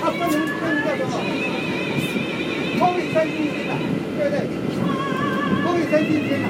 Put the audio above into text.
他分成分成多少？高位三千一呐，对不对？高位三千一呐。